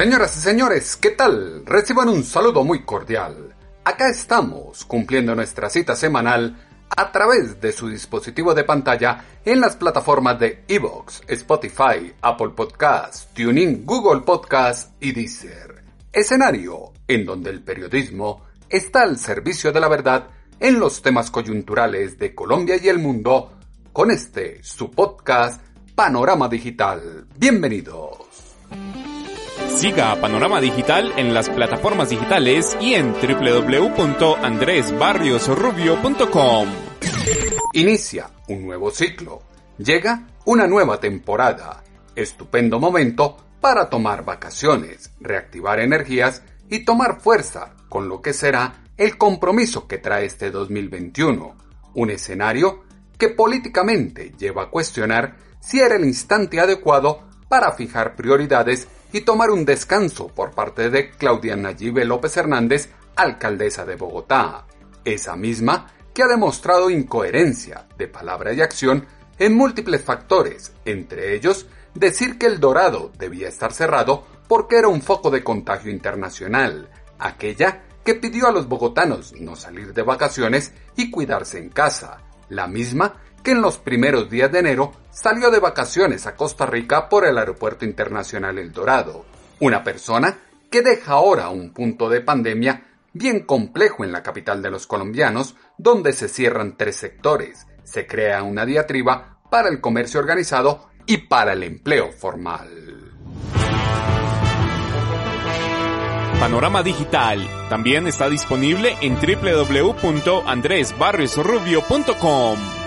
Señoras y señores, ¿qué tal? Reciban un saludo muy cordial. Acá estamos, cumpliendo nuestra cita semanal a través de su dispositivo de pantalla en las plataformas de Evox, Spotify, Apple Podcasts, TuneIn, Google Podcasts y Deezer. Escenario en donde el periodismo está al servicio de la verdad en los temas coyunturales de Colombia y el mundo con este, su podcast, Panorama Digital. Bienvenidos. Siga Panorama Digital en las plataformas digitales y en www.andresbarriosrubio.com. Inicia un nuevo ciclo. Llega una nueva temporada. Estupendo momento para tomar vacaciones, reactivar energías y tomar fuerza con lo que será el compromiso que trae este 2021. Un escenario que políticamente lleva a cuestionar si era el instante adecuado para fijar prioridades y tomar un descanso por parte de Claudia Nayibe López Hernández, alcaldesa de Bogotá, esa misma que ha demostrado incoherencia de palabra y acción en múltiples factores, entre ellos decir que el Dorado debía estar cerrado porque era un foco de contagio internacional, aquella que pidió a los bogotanos no salir de vacaciones y cuidarse en casa, la misma que en los primeros días de enero salió de vacaciones a Costa Rica por el Aeropuerto Internacional El Dorado, una persona que deja ahora un punto de pandemia bien complejo en la capital de los colombianos, donde se cierran tres sectores, se crea una diatriba para el comercio organizado y para el empleo formal. Panorama Digital también está disponible en www.andresbarriosrubio.com.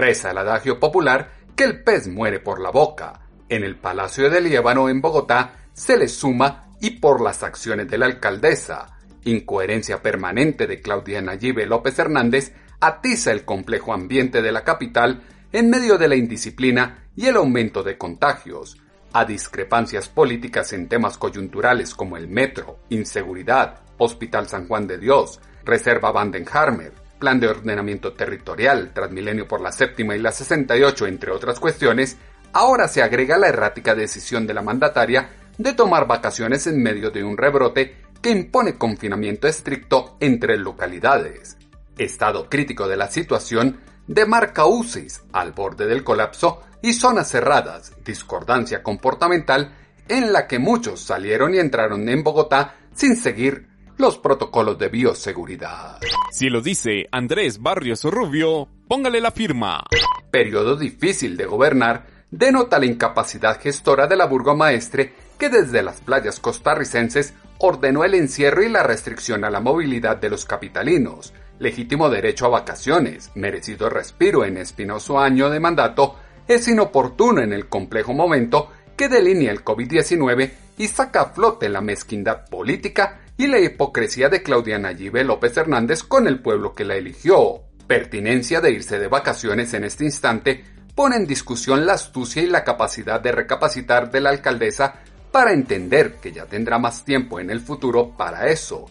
Reza el adagio popular que el pez muere por la boca. En el Palacio de Líbano en Bogotá se le suma y por las acciones de la alcaldesa. Incoherencia permanente de Claudia Nayibe López Hernández atiza el complejo ambiente de la capital en medio de la indisciplina y el aumento de contagios, a discrepancias políticas en temas coyunturales como el metro, inseguridad, Hospital San Juan de Dios, Reserva Vandenharmer, Plan de Ordenamiento Territorial, Transmilenio por la Séptima y la 68, entre otras cuestiones, ahora se agrega la errática decisión de la mandataria de tomar vacaciones en medio de un rebrote que impone confinamiento estricto entre localidades. Estado crítico de la situación demarca UCIs al borde del colapso y zonas cerradas, discordancia comportamental en la que muchos salieron y entraron en Bogotá sin seguir los protocolos de bioseguridad. Si lo dice Andrés Barrios Rubio, póngale la firma. Periodo difícil de gobernar denota la incapacidad gestora de la burgomaestre que desde las playas costarricenses ordenó el encierro y la restricción a la movilidad de los capitalinos, legítimo derecho a vacaciones, merecido respiro en espinoso año de mandato, es inoportuno en el complejo momento que delinea el COVID-19 y saca a flote la mezquindad política y la hipocresía de Claudia Nayibe López Hernández con el pueblo que la eligió. Pertinencia de irse de vacaciones en este instante pone en discusión la astucia y la capacidad de recapacitar de la alcaldesa para entender que ya tendrá más tiempo en el futuro para eso.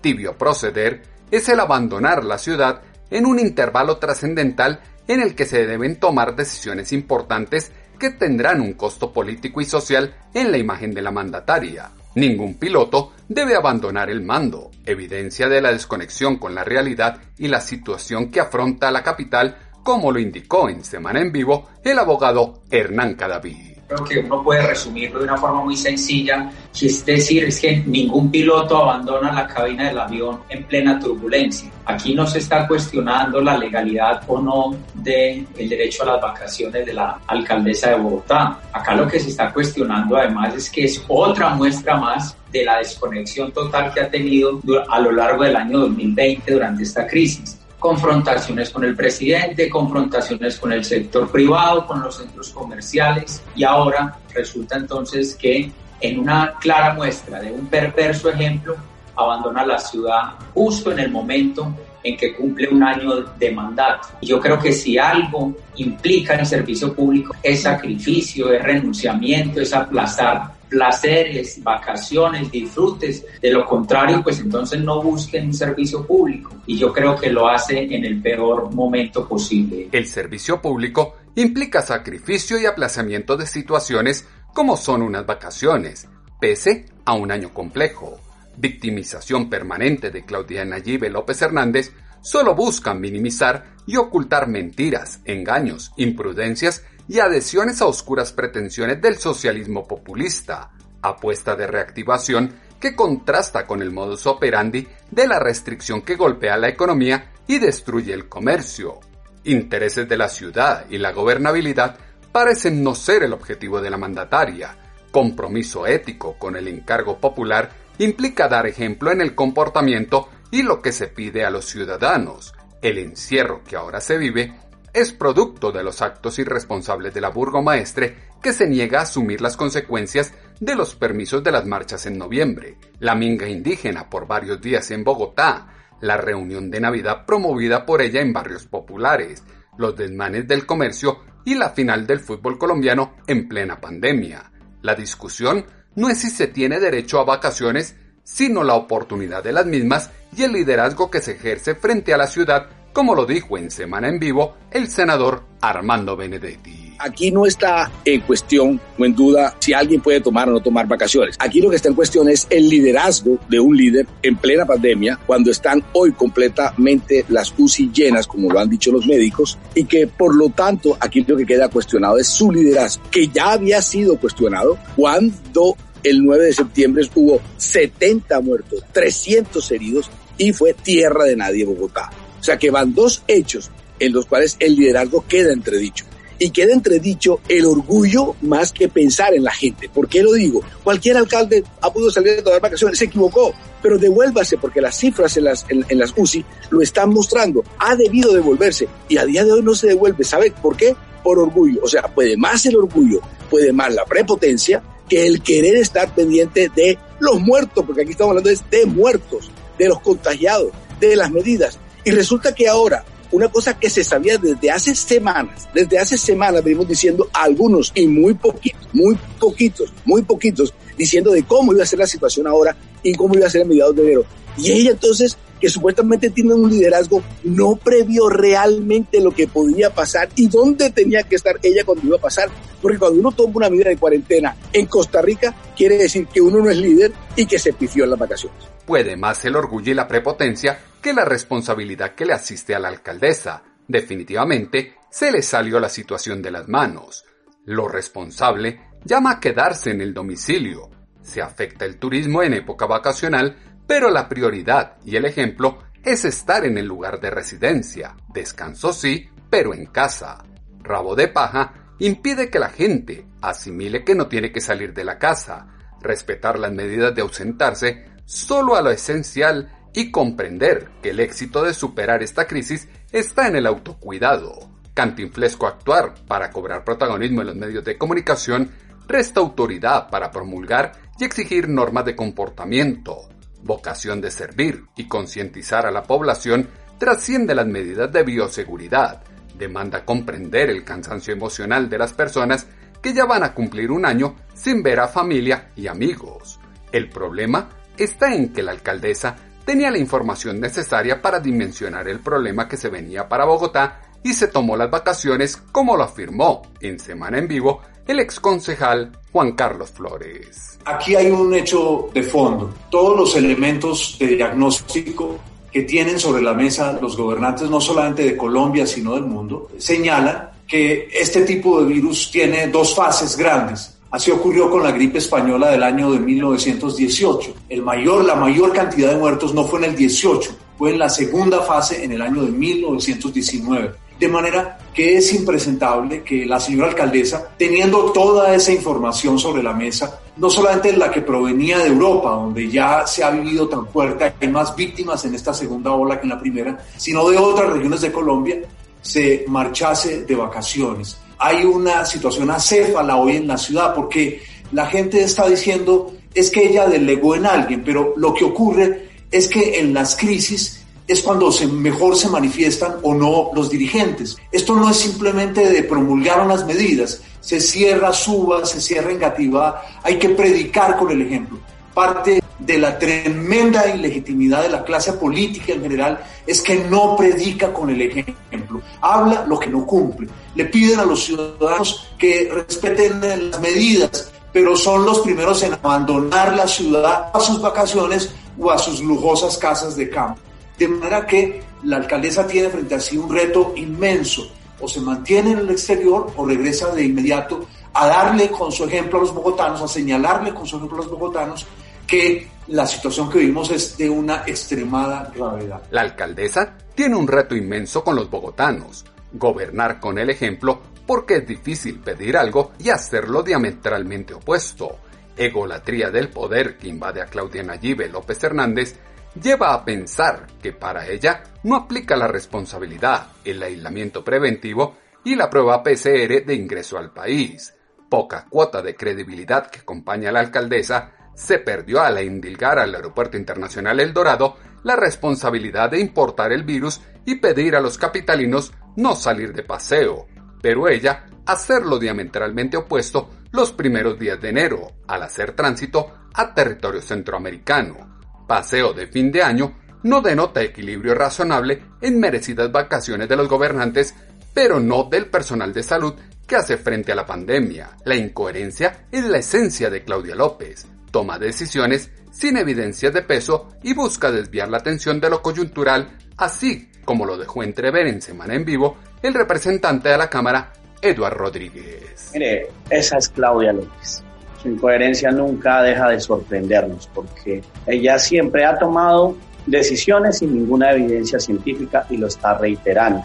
Tibio proceder es el abandonar la ciudad en un intervalo trascendental en el que se deben tomar decisiones importantes que tendrán un costo político y social en la imagen de la mandataria. Ningún piloto debe abandonar el mando, evidencia de la desconexión con la realidad y la situación que afronta la capital, como lo indicó en Semana en Vivo el abogado Hernán Cadaví creo que uno puede resumirlo de una forma muy sencilla, que es decir, es que ningún piloto abandona la cabina del avión en plena turbulencia. Aquí no se está cuestionando la legalidad o no del el derecho a las vacaciones de la alcaldesa de Bogotá. Acá lo que se está cuestionando además es que es otra muestra más de la desconexión total que ha tenido a lo largo del año 2020 durante esta crisis confrontaciones con el presidente, confrontaciones con el sector privado, con los centros comerciales y ahora resulta entonces que en una clara muestra de un perverso ejemplo abandona la ciudad justo en el momento en que cumple un año de mandato. Yo creo que si algo implica el servicio público es sacrificio, es renunciamiento, es aplazar placeres, vacaciones, disfrutes. De lo contrario, pues entonces no busquen un servicio público. Y yo creo que lo hace en el peor momento posible. El servicio público implica sacrificio y aplazamiento de situaciones como son unas vacaciones, pese a un año complejo. Victimización permanente de Claudia Nayibe López Hernández solo buscan minimizar y ocultar mentiras, engaños, imprudencias y adhesiones a oscuras pretensiones del socialismo populista, apuesta de reactivación que contrasta con el modus operandi de la restricción que golpea la economía y destruye el comercio. Intereses de la ciudad y la gobernabilidad parecen no ser el objetivo de la mandataria. Compromiso ético con el encargo popular implica dar ejemplo en el comportamiento y lo que se pide a los ciudadanos. El encierro que ahora se vive es producto de los actos irresponsables de la burgomaestre que se niega a asumir las consecuencias de los permisos de las marchas en noviembre, la minga indígena por varios días en Bogotá, la reunión de Navidad promovida por ella en barrios populares, los desmanes del comercio y la final del fútbol colombiano en plena pandemia. La discusión no es si se tiene derecho a vacaciones, sino la oportunidad de las mismas y el liderazgo que se ejerce frente a la ciudad como lo dijo en Semana en Vivo el senador Armando Benedetti. Aquí no está en cuestión o en duda si alguien puede tomar o no tomar vacaciones. Aquí lo que está en cuestión es el liderazgo de un líder en plena pandemia, cuando están hoy completamente las UCI llenas, como lo han dicho los médicos, y que por lo tanto aquí lo que queda cuestionado es su liderazgo, que ya había sido cuestionado cuando el 9 de septiembre hubo 70 muertos, 300 heridos y fue tierra de nadie Bogotá. O sea que van dos hechos en los cuales el liderazgo queda entredicho. Y queda entredicho el orgullo más que pensar en la gente. ¿Por qué lo digo? Cualquier alcalde ha podido salir de todas vacaciones, se equivocó, pero devuélvase porque las cifras en las, en, las UCI lo están mostrando. Ha debido devolverse y a día de hoy no se devuelve. ¿Sabe por qué? Por orgullo. O sea, puede más el orgullo, puede más la prepotencia que el querer estar pendiente de los muertos, porque aquí estamos hablando de muertos, de los contagiados, de las medidas. Y resulta que ahora, una cosa que se sabía desde hace semanas, desde hace semanas venimos diciendo algunos y muy poquitos, muy poquitos, muy poquitos, diciendo de cómo iba a ser la situación ahora y cómo iba a ser a mediados de enero. Y ella entonces, que supuestamente tiene un liderazgo, no previó realmente lo que podía pasar y dónde tenía que estar ella cuando iba a pasar. Porque cuando uno toma una medida de cuarentena en Costa Rica, quiere decir que uno no es líder y que se pifió en las vacaciones. Puede más el orgullo y la prepotencia que la responsabilidad que le asiste a la alcaldesa. Definitivamente, se le salió la situación de las manos. Lo responsable llama a quedarse en el domicilio. Se afecta el turismo en época vacacional, pero la prioridad y el ejemplo es estar en el lugar de residencia. Descanso sí, pero en casa. Rabo de paja impide que la gente asimile que no tiene que salir de la casa, respetar las medidas de ausentarse solo a lo esencial y comprender que el éxito de superar esta crisis está en el autocuidado. Cantinflesco actuar para cobrar protagonismo en los medios de comunicación resta autoridad para promulgar y exigir normas de comportamiento. Vocación de servir y concientizar a la población trasciende las medidas de bioseguridad. Demanda comprender el cansancio emocional de las personas que ya van a cumplir un año sin ver a familia y amigos. El problema está en que la alcaldesa tenía la información necesaria para dimensionar el problema que se venía para Bogotá y se tomó las vacaciones como lo afirmó en Semana en Vivo el ex concejal Juan Carlos Flores. Aquí hay un hecho de fondo. Todos los elementos de diagnóstico que tienen sobre la mesa los gobernantes, no solamente de Colombia, sino del mundo, señalan que este tipo de virus tiene dos fases grandes. Así ocurrió con la gripe española del año de 1918. El mayor, la mayor cantidad de muertos no fue en el 18, fue en la segunda fase en el año de 1919. De manera que es impresentable que la señora alcaldesa, teniendo toda esa información sobre la mesa, no solamente la que provenía de Europa, donde ya se ha vivido tan fuerte, hay más víctimas en esta segunda ola que en la primera, sino de otras regiones de Colombia, se marchase de vacaciones. Hay una situación acéfala hoy en la ciudad porque la gente está diciendo es que ella delegó en alguien, pero lo que ocurre es que en las crisis es cuando se, mejor se manifiestan o no los dirigentes. Esto no es simplemente de promulgar unas medidas, se cierra Suba, se cierra Engativá, hay que predicar con el ejemplo. Parte de la tremenda ilegitimidad de la clase política en general es que no predica con el ejemplo, habla lo que no cumple. Le piden a los ciudadanos que respeten las medidas, pero son los primeros en abandonar la ciudad a sus vacaciones o a sus lujosas casas de campo. De manera que la alcaldesa tiene frente a sí un reto inmenso. O se mantiene en el exterior o regresa de inmediato a darle con su ejemplo a los bogotanos, a señalarle con su ejemplo a los bogotanos que la situación que vivimos es de una extremada gravedad. La alcaldesa tiene un reto inmenso con los bogotanos, gobernar con el ejemplo porque es difícil pedir algo y hacerlo diametralmente opuesto. Egolatría del poder que invade a Claudia Nayibe López Hernández lleva a pensar que para ella no aplica la responsabilidad, el aislamiento preventivo y la prueba PCR de ingreso al país. Poca cuota de credibilidad que acompaña a la alcaldesa se perdió al indilgar al Aeropuerto Internacional El Dorado la responsabilidad de importar el virus y pedir a los capitalinos no salir de paseo, pero ella hacerlo diametralmente opuesto los primeros días de enero, al hacer tránsito a territorio centroamericano paseo de fin de año no denota equilibrio razonable en merecidas vacaciones de los gobernantes, pero no del personal de salud que hace frente a la pandemia. La incoherencia es la esencia de Claudia López. Toma decisiones sin evidencias de peso y busca desviar la atención de lo coyuntural, así como lo dejó entrever en Semana en Vivo el representante de la Cámara, Eduard Rodríguez. Mire, esa es Claudia López su incoherencia nunca deja de sorprendernos porque ella siempre ha tomado decisiones sin ninguna evidencia científica y lo está reiterando.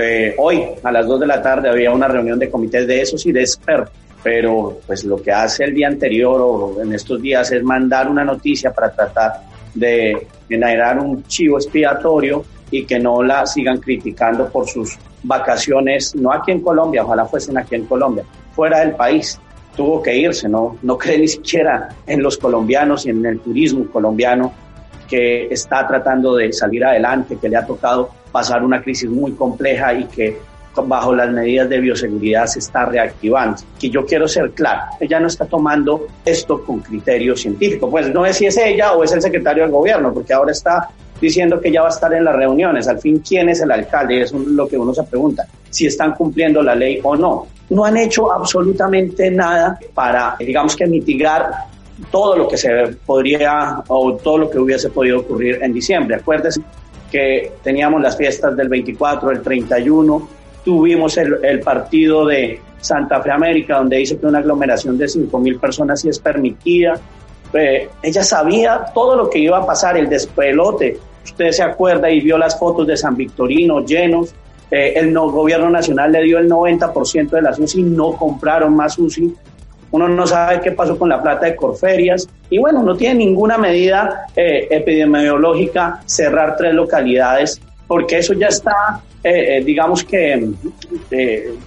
Eh, hoy a las 2 de la tarde había una reunión de comités de esos y de expertos, pero pues lo que hace el día anterior o en estos días es mandar una noticia para tratar de generar un chivo expiatorio y que no la sigan criticando por sus vacaciones, no aquí en Colombia, ojalá fuesen aquí en Colombia, fuera del país. Tuvo que irse, no, no cree ni siquiera en los colombianos y en el turismo colombiano que está tratando de salir adelante, que le ha tocado pasar una crisis muy compleja y que bajo las medidas de bioseguridad se está reactivando. Que yo quiero ser claro, ella no está tomando esto con criterio científico. Pues no es si es ella o es el secretario del gobierno, porque ahora está diciendo que ya va a estar en las reuniones. Al fin, ¿quién es el alcalde? Eso es lo que uno se pregunta, si están cumpliendo la ley o no no han hecho absolutamente nada para, digamos que, mitigar todo lo que se podría o todo lo que hubiese podido ocurrir en diciembre. Acuérdense que teníamos las fiestas del 24, el 31, tuvimos el, partido de Santa Fe América, donde dice que una aglomeración de 5 mil personas sí es permitida. Eh, ella sabía todo lo que iba a pasar, el despelote. Usted se acuerda y vio las fotos de San Victorino llenos eh, el no, gobierno nacional le dio el 90% de las UCI, no compraron más UCI. Uno no sabe qué pasó con la plata de Corferias. Y bueno, no tiene ninguna medida eh, epidemiológica cerrar tres localidades, porque eso ya está, eh, digamos que,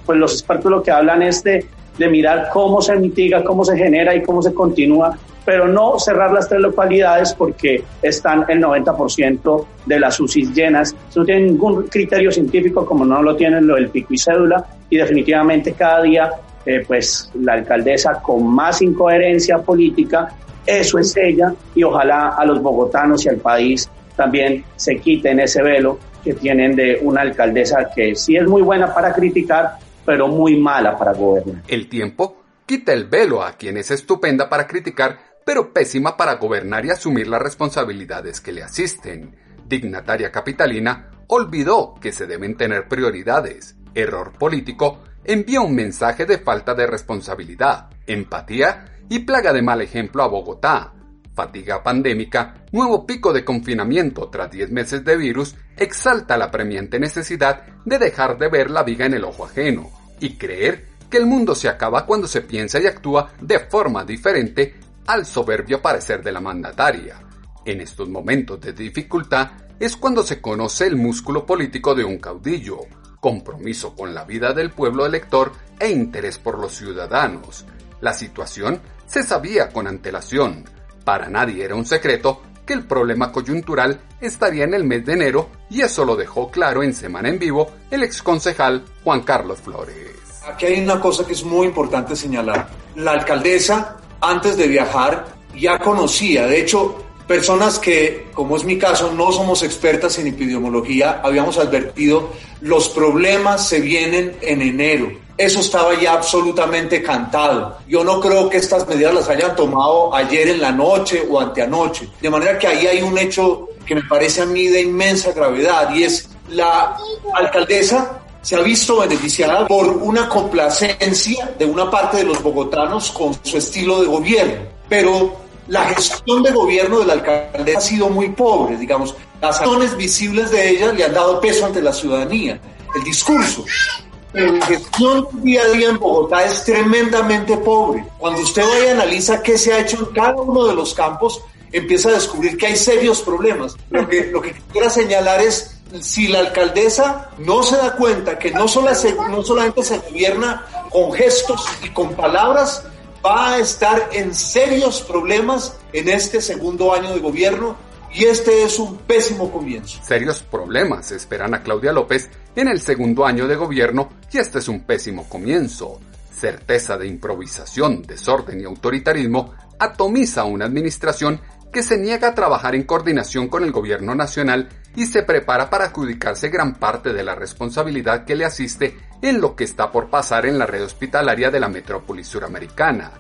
pues los expertos lo que hablan es de, de mirar cómo se mitiga, cómo se genera y cómo se continúa pero no cerrar las tres localidades porque están el 90% de las UCIs llenas. No tienen ningún criterio científico como no lo tienen lo del pico y cédula y definitivamente cada día eh, pues la alcaldesa con más incoherencia política, eso es ella y ojalá a los bogotanos y al país también se quiten ese velo que tienen de una alcaldesa que sí es muy buena para criticar, pero muy mala para gobernar. El tiempo quita el velo a quien es estupenda para criticar pero pésima para gobernar y asumir las responsabilidades que le asisten. Dignataria capitalina olvidó que se deben tener prioridades. Error político envía un mensaje de falta de responsabilidad, empatía y plaga de mal ejemplo a Bogotá. Fatiga pandémica, nuevo pico de confinamiento tras 10 meses de virus, exalta la premiante necesidad de dejar de ver la viga en el ojo ajeno y creer que el mundo se acaba cuando se piensa y actúa de forma diferente al soberbio parecer de la mandataria. En estos momentos de dificultad es cuando se conoce el músculo político de un caudillo, compromiso con la vida del pueblo elector e interés por los ciudadanos. La situación se sabía con antelación, para nadie era un secreto que el problema coyuntural estaría en el mes de enero y eso lo dejó claro en Semana en Vivo el exconcejal Juan Carlos Flores. Aquí hay una cosa que es muy importante señalar. La alcaldesa, antes de viajar, ya conocía, de hecho, personas que, como es mi caso, no somos expertas en epidemiología, habíamos advertido, los problemas se vienen en enero eso estaba ya absolutamente cantado. Yo no creo que estas medidas las hayan tomado ayer en la noche o anteanoche. De manera que ahí hay un hecho que me parece a mí de inmensa gravedad y es la alcaldesa se ha visto beneficiada por una complacencia de una parte de los bogotanos con su estilo de gobierno. Pero la gestión de gobierno de la alcaldesa ha sido muy pobre, digamos. Las acciones visibles de ella le han dado peso ante la ciudadanía. El discurso, la gestión día a día en Bogotá es tremendamente pobre. Cuando usted vaya y analiza qué se ha hecho en cada uno de los campos, empieza a descubrir que hay serios problemas. Lo que, lo que quiero señalar es si la alcaldesa no se da cuenta que no, no solamente se gobierna con gestos y con palabras, va a estar en serios problemas en este segundo año de gobierno y este es un pésimo comienzo. Serios problemas esperan a Claudia López en el segundo año de gobierno y este es un pésimo comienzo. Certeza de improvisación, desorden y autoritarismo atomiza una administración que se niega a trabajar en coordinación con el gobierno nacional y se prepara para adjudicarse gran parte de la responsabilidad que le asiste en lo que está por pasar en la red hospitalaria de la metrópoli suramericana.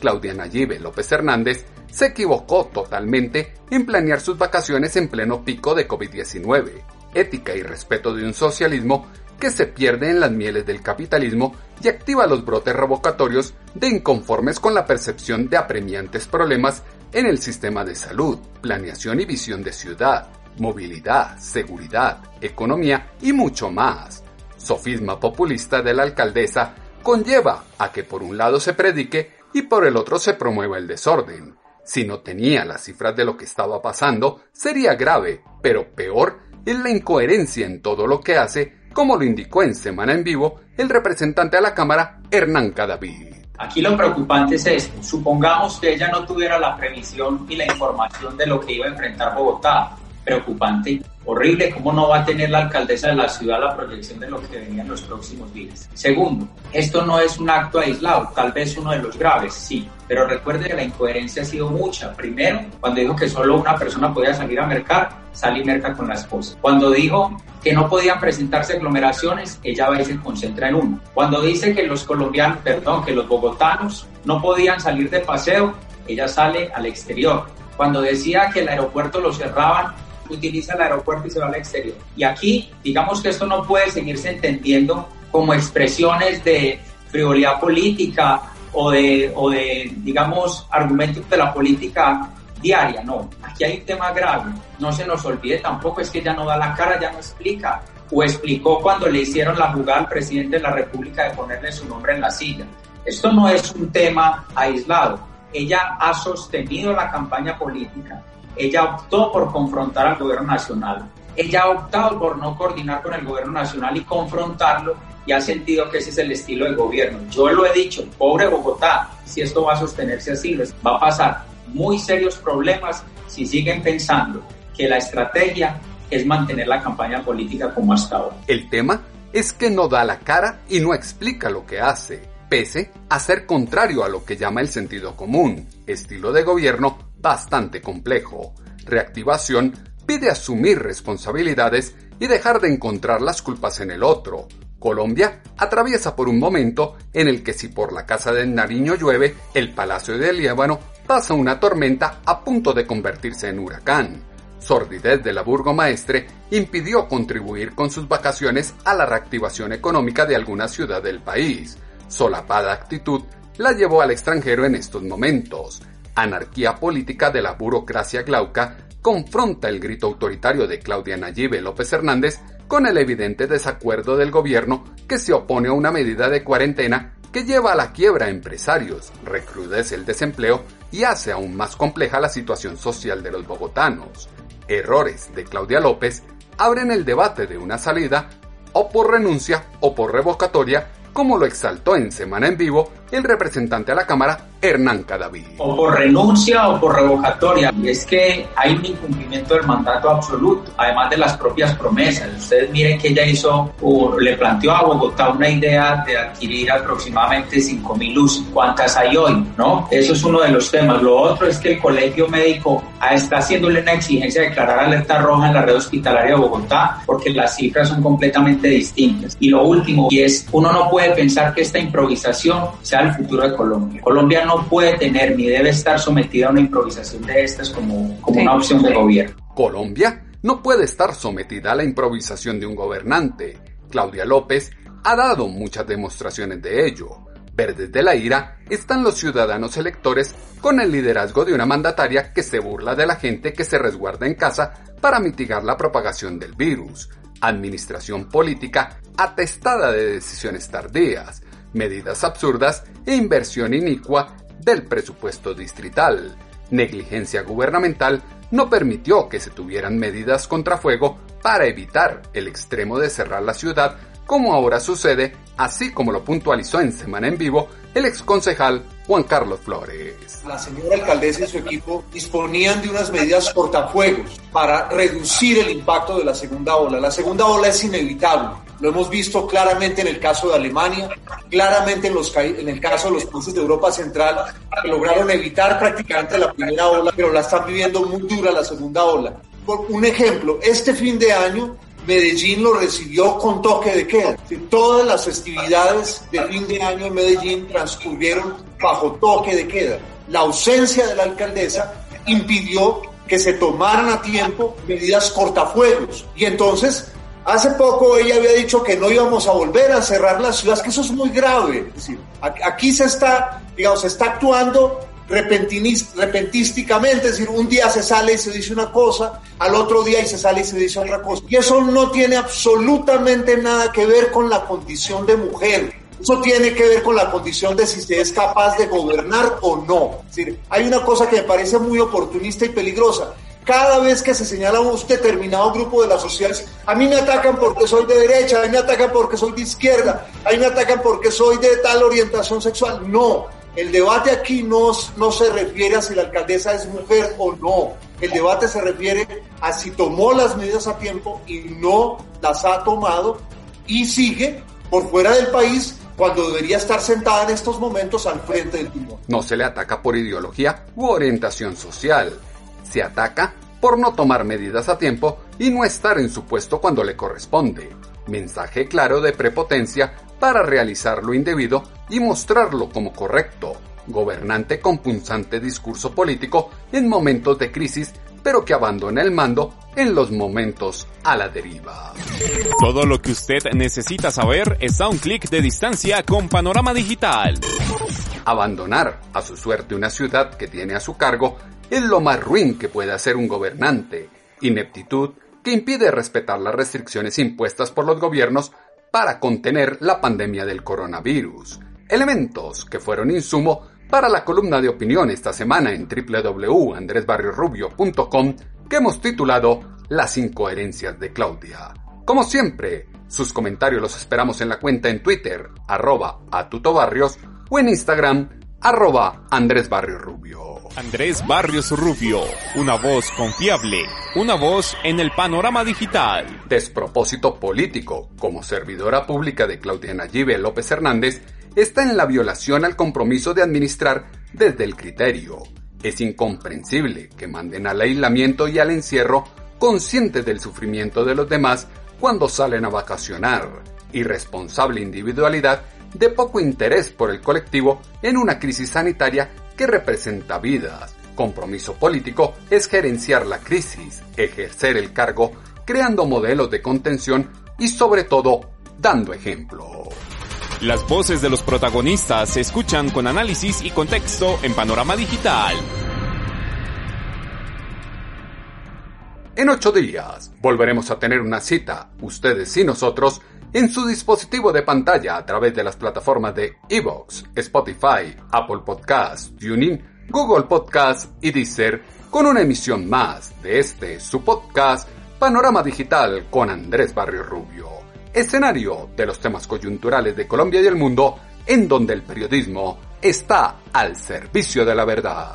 Claudia Nayibe López Hernández se equivocó totalmente en planear sus vacaciones en pleno pico de COVID-19, ética y respeto de un socialismo que se pierde en las mieles del capitalismo y activa los brotes revocatorios de inconformes con la percepción de apremiantes problemas en el sistema de salud, planeación y visión de ciudad, movilidad, seguridad, economía y mucho más. Sofisma populista de la alcaldesa conlleva a que por un lado se predique y por el otro se promueva el desorden. Si no tenía las cifras de lo que estaba pasando, sería grave, pero peor es la incoherencia en todo lo que hace, como lo indicó en Semana en Vivo el representante a la Cámara, Hernán Cadavid. Aquí lo preocupante es esto. Supongamos que ella no tuviera la previsión y la información de lo que iba a enfrentar Bogotá. Preocupante horrible, ¿cómo no va a tener la alcaldesa de la ciudad la proyección de lo que venía en los próximos días? Segundo, esto no es un acto aislado, tal vez uno de los graves, sí, pero recuerde que la incoherencia ha sido mucha. Primero, cuando dijo que solo una persona podía salir a mercar, salí merca con la esposa. Cuando dijo que no podían presentarse aglomeraciones, ella va y se concentra en uno. Cuando dice que los colombianos, perdón, que los bogotanos no podían salir de paseo, ella sale al exterior. Cuando decía que el aeropuerto lo cerraban, utiliza el aeropuerto y se va al exterior. Y aquí, digamos que esto no puede seguirse entendiendo como expresiones de frivolidad política o de, o de, digamos, argumentos de la política diaria, no. Aquí hay un tema grave. No se nos olvide tampoco, es que ya no da la cara, ya no explica. O explicó cuando le hicieron la jugada al presidente de la República de ponerle su nombre en la silla. Esto no es un tema aislado. Ella ha sostenido la campaña política ella optó por confrontar al gobierno nacional. Ella ha optado por no coordinar con el gobierno nacional y confrontarlo y ha sentido que ese es el estilo de gobierno. Yo lo he dicho, pobre Bogotá, si esto va a sostenerse así, les va a pasar muy serios problemas si siguen pensando que la estrategia es mantener la campaña política como hasta ahora. El tema es que no da la cara y no explica lo que hace, pese a ser contrario a lo que llama el sentido común, estilo de gobierno bastante complejo. Reactivación pide asumir responsabilidades y dejar de encontrar las culpas en el otro. Colombia atraviesa por un momento en el que si por la casa de Nariño llueve, el Palacio de Líbano pasa una tormenta a punto de convertirse en huracán. Sordidez de la burgomaestre impidió contribuir con sus vacaciones a la reactivación económica de alguna ciudad del país. Solapada actitud la llevó al extranjero en estos momentos anarquía política de la burocracia glauca confronta el grito autoritario de Claudia Nayibe López Hernández con el evidente desacuerdo del gobierno que se opone a una medida de cuarentena que lleva a la quiebra a empresarios, recrudece el desempleo y hace aún más compleja la situación social de los bogotanos. Errores de Claudia López abren el debate de una salida o por renuncia o por revocatoria como lo exaltó en Semana en Vivo el representante a la Cámara, Hernán Cadaví. O por renuncia o por revocatoria. Y es que hay un incumplimiento del mandato absoluto, además de las propias promesas. Ustedes miren que ella hizo, o le planteó a Bogotá una idea de adquirir aproximadamente 5.000 luces. ¿Cuántas hay hoy? ¿No? Eso es uno de los temas. Lo otro es que el colegio médico está haciéndole una exigencia de declarar alerta roja en la red hospitalaria de Bogotá, porque las cifras son completamente distintas. Y lo último, y es, uno no puede pensar que esta improvisación sea el futuro de Colombia. Colombia no puede tener ni debe estar sometida a una improvisación de estas como, como una opción de gobierno. Colombia no puede estar sometida a la improvisación de un gobernante. Claudia López ha dado muchas demostraciones de ello. Verdes de la ira están los ciudadanos electores con el liderazgo de una mandataria que se burla de la gente que se resguarda en casa para mitigar la propagación del virus. Administración política atestada de decisiones tardías, medidas absurdas e inversión inicua del presupuesto distrital. Negligencia gubernamental no permitió que se tuvieran medidas contra fuego para evitar el extremo de cerrar la ciudad, como ahora sucede, así como lo puntualizó en Semana en Vivo el exconcejal Juan Carlos Flores. La señora alcaldesa y su equipo disponían de unas medidas cortafuegos para reducir el impacto de la segunda ola. La segunda ola es inevitable. Lo hemos visto claramente en el caso de Alemania, claramente en, los, en el caso de los países de Europa Central, que lograron evitar prácticamente la primera ola, pero la están viviendo muy dura la segunda ola. Por un ejemplo, este fin de año Medellín lo recibió con toque de queda. Todas las festividades de fin de año en Medellín transcurrieron bajo toque de queda. La ausencia de la alcaldesa impidió que se tomaran a tiempo medidas cortafuegos. Y entonces, hace poco ella había dicho que no íbamos a volver a cerrar las ciudades, que eso es muy grave. Es decir, aquí se está, digamos, se está actuando repentísticamente, es decir, un día se sale y se dice una cosa, al otro día y se sale y se dice otra cosa. Y eso no tiene absolutamente nada que ver con la condición de mujer. Eso tiene que ver con la condición de si usted es capaz de gobernar o no. Es decir, hay una cosa que me parece muy oportunista y peligrosa. Cada vez que se señala un determinado grupo de la sociedad, a mí me atacan porque soy de derecha, a mí me atacan porque soy de izquierda, a mí me atacan porque soy de tal orientación sexual. No, el debate aquí no, no se refiere a si la alcaldesa es mujer o no. El debate se refiere a si tomó las medidas a tiempo y no las ha tomado y sigue por fuera del país cuando debería estar sentada en estos momentos al frente del timón. No se le ataca por ideología u orientación social. Se ataca por no tomar medidas a tiempo y no estar en su puesto cuando le corresponde. Mensaje claro de prepotencia para realizar lo indebido y mostrarlo como correcto. Gobernante con punzante discurso político en momentos de crisis, pero que abandona el mando en los momentos a la deriva. Todo lo que usted necesita saber está a un clic de distancia con Panorama Digital. Abandonar a su suerte una ciudad que tiene a su cargo es lo más ruin que puede hacer un gobernante. Ineptitud que impide respetar las restricciones impuestas por los gobiernos para contener la pandemia del coronavirus. Elementos que fueron insumo para la columna de opinión esta semana en www.andresbarriorubio.com que hemos titulado Las incoherencias de Claudia. Como siempre, sus comentarios los esperamos en la cuenta en Twitter, arroba atutobarrios, o en Instagram, arroba Andrés. Andrés Barrios Rubio, una voz confiable, una voz en el panorama digital. Despropósito político, como servidora pública de Claudia Nayibe López Hernández, está en la violación al compromiso de administrar desde el criterio. Es incomprensible que manden al aislamiento y al encierro conscientes del sufrimiento de los demás cuando salen a vacacionar. Irresponsable individualidad de poco interés por el colectivo en una crisis sanitaria representa vidas. Compromiso político es gerenciar la crisis, ejercer el cargo, creando modelos de contención y sobre todo dando ejemplo. Las voces de los protagonistas se escuchan con análisis y contexto en Panorama Digital. En ocho días volveremos a tener una cita, ustedes y nosotros, en su dispositivo de pantalla a través de las plataformas de Evox, Spotify, Apple Podcasts, TuneIn, Google Podcasts y Deezer, con una emisión más de este su podcast Panorama Digital con Andrés Barrio Rubio, escenario de los temas coyunturales de Colombia y el mundo, en donde el periodismo está al servicio de la verdad.